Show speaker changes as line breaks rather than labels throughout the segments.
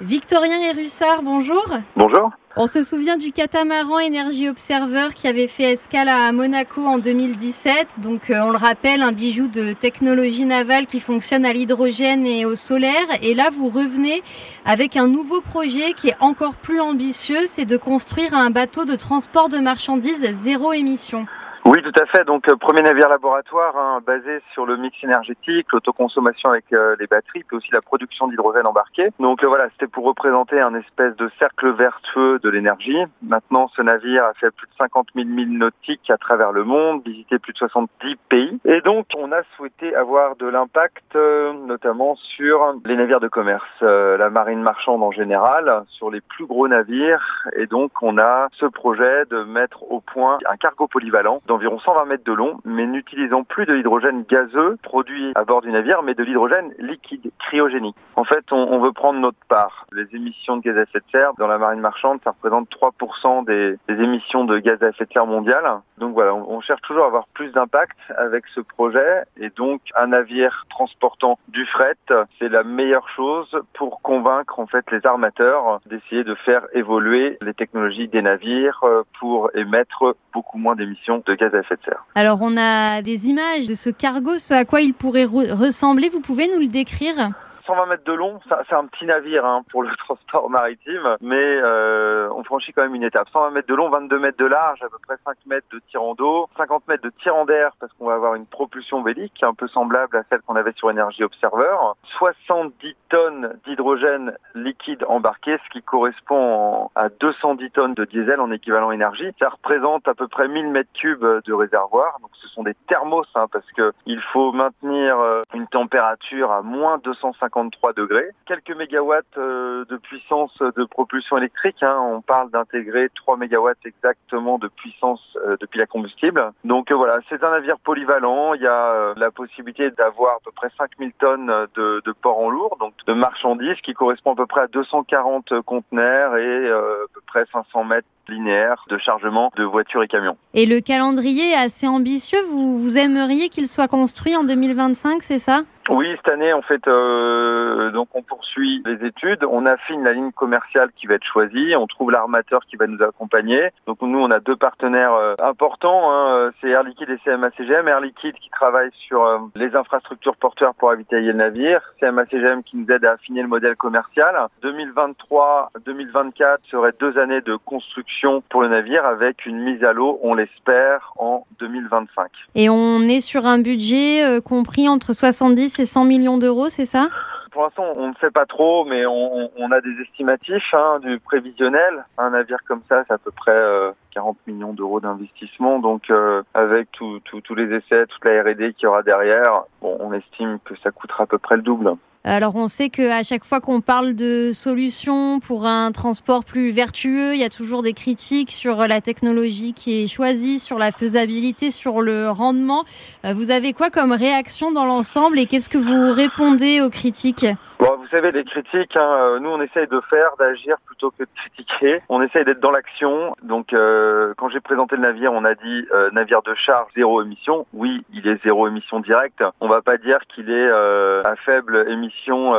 Victorien Hérussard, bonjour.
Bonjour.
On se souvient du catamaran Energy Observer qui avait fait escale à Monaco en 2017. Donc, euh, on le rappelle, un bijou de technologie navale qui fonctionne à l'hydrogène et au solaire. Et là, vous revenez avec un nouveau projet qui est encore plus ambitieux, c'est de construire un bateau de transport de marchandises zéro émission.
Oui, tout à fait. Donc, euh, premier navire laboratoire hein, basé sur le mix énergétique, l'autoconsommation avec euh, les batteries, puis aussi la production d'hydrogène embarqué. Donc euh, voilà, c'était pour représenter un espèce de cercle vertueux de l'énergie. Maintenant, ce navire a fait plus de 50 000 milles nautiques à travers le monde, visité plus de 70 pays. Et donc, on a souhaité avoir de l'impact, notamment sur les navires de commerce, la marine marchande en général, sur les plus gros navires. Et donc, on a ce projet de mettre au point un cargo polyvalent environ 120 mètres de long, mais n'utilisant plus de l'hydrogène gazeux produit à bord du navire, mais de l'hydrogène liquide, cryogénique. En fait, on, veut prendre notre part. Les émissions de gaz à effet de serre dans la marine marchande, ça représente 3% des, émissions de gaz à effet de serre mondiales. Donc voilà, on, cherche toujours à avoir plus d'impact avec ce projet, et donc un navire transportant du fret, c'est la meilleure chose pour convaincre en fait les armateurs d'essayer de faire évoluer les technologies des navires euh, pour émettre beaucoup moins d'émissions de gaz
alors on a des images de ce cargo, ce à quoi il pourrait ressembler. Vous pouvez nous le décrire?
120 mètres de long, c'est un petit navire hein, pour le transport maritime, mais euh, on franchit quand même une étape. 120 mètres de long, 22 mètres de large, à peu près 5 mètres de tirant d'eau, 50 mètres de tirant d'air parce qu'on va avoir une propulsion vélique un peu semblable à celle qu'on avait sur Energy Observer, 70 tonnes d'hydrogène liquide embarqué, ce qui correspond à 210 tonnes de diesel en équivalent énergie. Ça représente à peu près 1000 mètres cubes de réservoir, donc ce sont des thermos hein, parce que il faut maintenir euh, une température à moins 250 degrés. Quelques mégawatts euh, de puissance de propulsion électrique. Hein. On parle d'intégrer 3 mégawatts exactement de puissance euh, depuis la combustible. Donc euh, voilà, c'est un navire polyvalent. Il y a la possibilité d'avoir à peu près 5000 tonnes de, de port en lourd, donc de marchandises, qui correspond à peu près à 240 conteneurs et à peu près 500 mètres linéaires de chargement de voitures et camions.
Et le calendrier est assez ambitieux. Vous, vous aimeriez qu'il soit construit en 2025, c'est ça?
Oui, cette année, en fait, euh, donc on poursuit les études, on affine la ligne commerciale qui va être choisie, on trouve l'armateur qui va nous accompagner. Donc nous, on a deux partenaires euh, importants, hein, c'est Air Liquide et CMA-CGM. Air Liquide qui travaille sur euh, les infrastructures porteurs pour ravitailler le navire, CMA-CGM qui nous aide à affiner le modèle commercial. 2023-2024 seraient deux années de construction pour le navire avec une mise à l'eau, on l'espère, en 2025.
Et on est sur un budget euh, compris entre 70 c'est 100 millions d'euros, c'est ça?
Pour l'instant, on ne sait pas trop, mais on, a des estimatifs hein, du prévisionnel. Un navire comme ça, c'est à peu près 40 euh, millions d'euros d'investissement. Donc, euh, avec tous les essais, toute la R&D qu'il y aura derrière, bon, on estime que ça coûtera à peu près le double.
Alors on sait qu'à chaque fois qu'on parle de solutions pour un transport plus vertueux, il y a toujours des critiques sur la technologie qui est choisie, sur la faisabilité, sur le rendement. Euh, vous avez quoi comme réaction dans l'ensemble et qu'est-ce que vous répondez aux critiques?
Vous savez, les critiques, hein, euh, nous on essaye de faire, d'agir plutôt que de critiquer. On essaye d'être dans l'action. Donc euh, quand j'ai présenté le navire, on a dit euh, navire de charge zéro émission. Oui, il est zéro émission directe. On va pas dire qu'il est à faible émission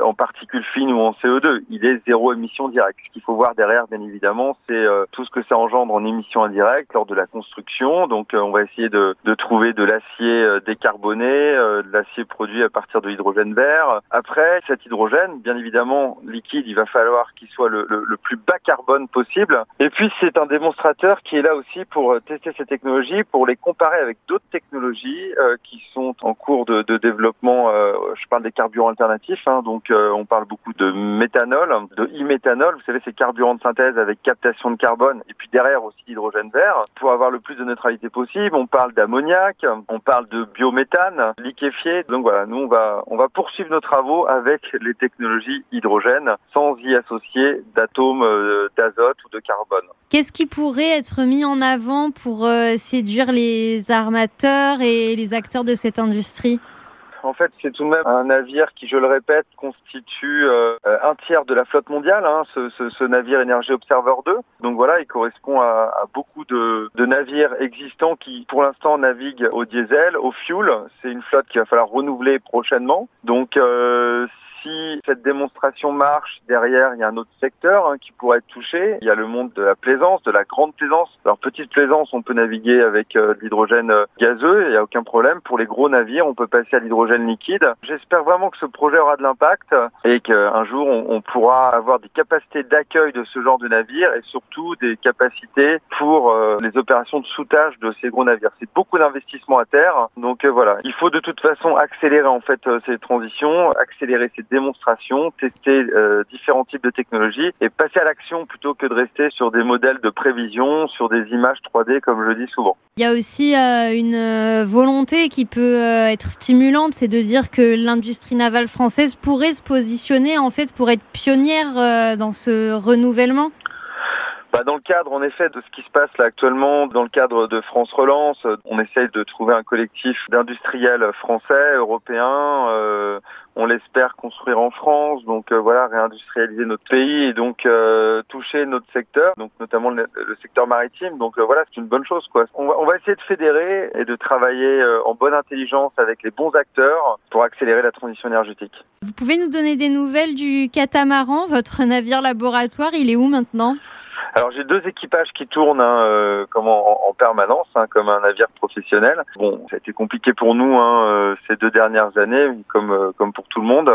en particules fines ou en CO2. Il est zéro émission directe. Ce qu'il faut voir derrière, bien évidemment, c'est tout ce que ça engendre en émission indirecte lors de la construction. Donc on va essayer de, de trouver de l'acier décarboné, de l'acier produit à partir de l'hydrogène vert. Après, cet hydrogène, bien évidemment, liquide, il va falloir qu'il soit le, le, plus bas carbone possible. Et puis, c'est un démonstrateur qui est là aussi pour euh, tester ces technologies, pour les comparer avec d'autres technologies euh, qui sont en cours de, de développement. Euh, je parle des carburants alternatifs, hein, donc on parle beaucoup de méthanol, de e-méthanol. Vous savez, ces carburants de synthèse avec captation de carbone et puis derrière aussi d'hydrogène vert pour avoir le plus de neutralité possible. On parle d'ammoniac, on parle de biométhane liquéfié. Donc voilà, nous on va on va poursuivre nos travaux avec les technologies hydrogènes sans y associer d'atomes euh, d'azote ou de carbone.
Qu'est-ce qui pourrait être mis en avant pour euh, séduire les armateurs et les acteurs de cette industrie?
En fait, c'est tout de même un navire qui, je le répète, constitue euh, un tiers de la flotte mondiale, hein, ce, ce, ce, navire Energy Observer 2. Donc voilà, il correspond à, à beaucoup de, de, navires existants qui, pour l'instant, naviguent au diesel, au fuel. C'est une flotte qu'il va falloir renouveler prochainement. Donc, euh, si cette démonstration marche, derrière, il y a un autre secteur hein, qui pourrait être touché. Il y a le monde de la plaisance, de la grande plaisance. Alors, petite plaisance, on peut naviguer avec euh, de l'hydrogène euh, gazeux, il n'y a aucun problème. Pour les gros navires, on peut passer à l'hydrogène liquide. J'espère vraiment que ce projet aura de l'impact et qu'un jour, on, pourra avoir des capacités d'accueil de ce genre de navire et surtout des capacités pour euh, les opérations de soutage de ces gros navires. C'est beaucoup d'investissements à terre. Donc voilà, il faut de toute façon accélérer en fait ces transitions, accélérer ces démonstrations, tester différents types de technologies et passer à l'action plutôt que de rester sur des modèles de prévision, sur des images 3D comme je dis souvent.
Il y a aussi euh, une euh, volonté qui peut euh, être stimulante, c'est de dire que l'industrie navale française pourrait se positionner en fait pour être pionnière dans ce renouvellement.
Bah dans le cadre, en effet, de ce qui se passe là actuellement, dans le cadre de France Relance, on essaye de trouver un collectif d'industriels français, européens, euh, on l'espère construire en France, donc euh, voilà, réindustrialiser notre pays et donc euh, toucher notre secteur, donc notamment le, secteur maritime. Donc euh, voilà, c'est une bonne chose quoi. On va, on va essayer de fédérer et de travailler en bonne intelligence avec les bons acteurs pour accélérer la transition énergétique.
Vous pouvez nous donner des nouvelles du catamaran, votre navire laboratoire, il est où maintenant?
Alors j'ai deux équipages qui tournent hein, euh, comme en, en permanence, hein, comme un navire professionnel. Bon, ça a été compliqué pour nous hein, euh, ces deux dernières années, comme euh, comme pour tout le monde.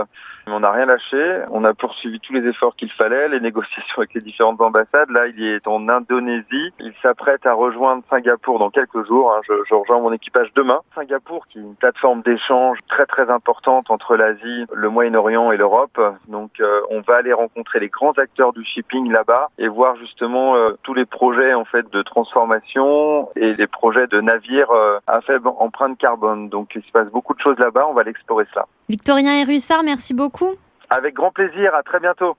Mais on n'a rien lâché. On a poursuivi tous les efforts qu'il fallait, les négociations avec les différentes ambassades. Là, il est en Indonésie. Il s'apprête à rejoindre Singapour dans quelques jours. Hein. Je, je, rejoins mon équipage demain. Singapour, qui est une plateforme d'échange très très importante entre l'Asie, le Moyen-Orient et l'Europe. Donc, on va aller rencontrer les grands acteurs du shipping là-bas et voir justement euh, tous les projets en fait de transformation et les projets de navires euh, à faible empreinte carbone. Donc il se passe beaucoup de choses là-bas, on va l'explorer cela.
Victorien et Russard, merci beaucoup.
Avec grand plaisir, à très bientôt.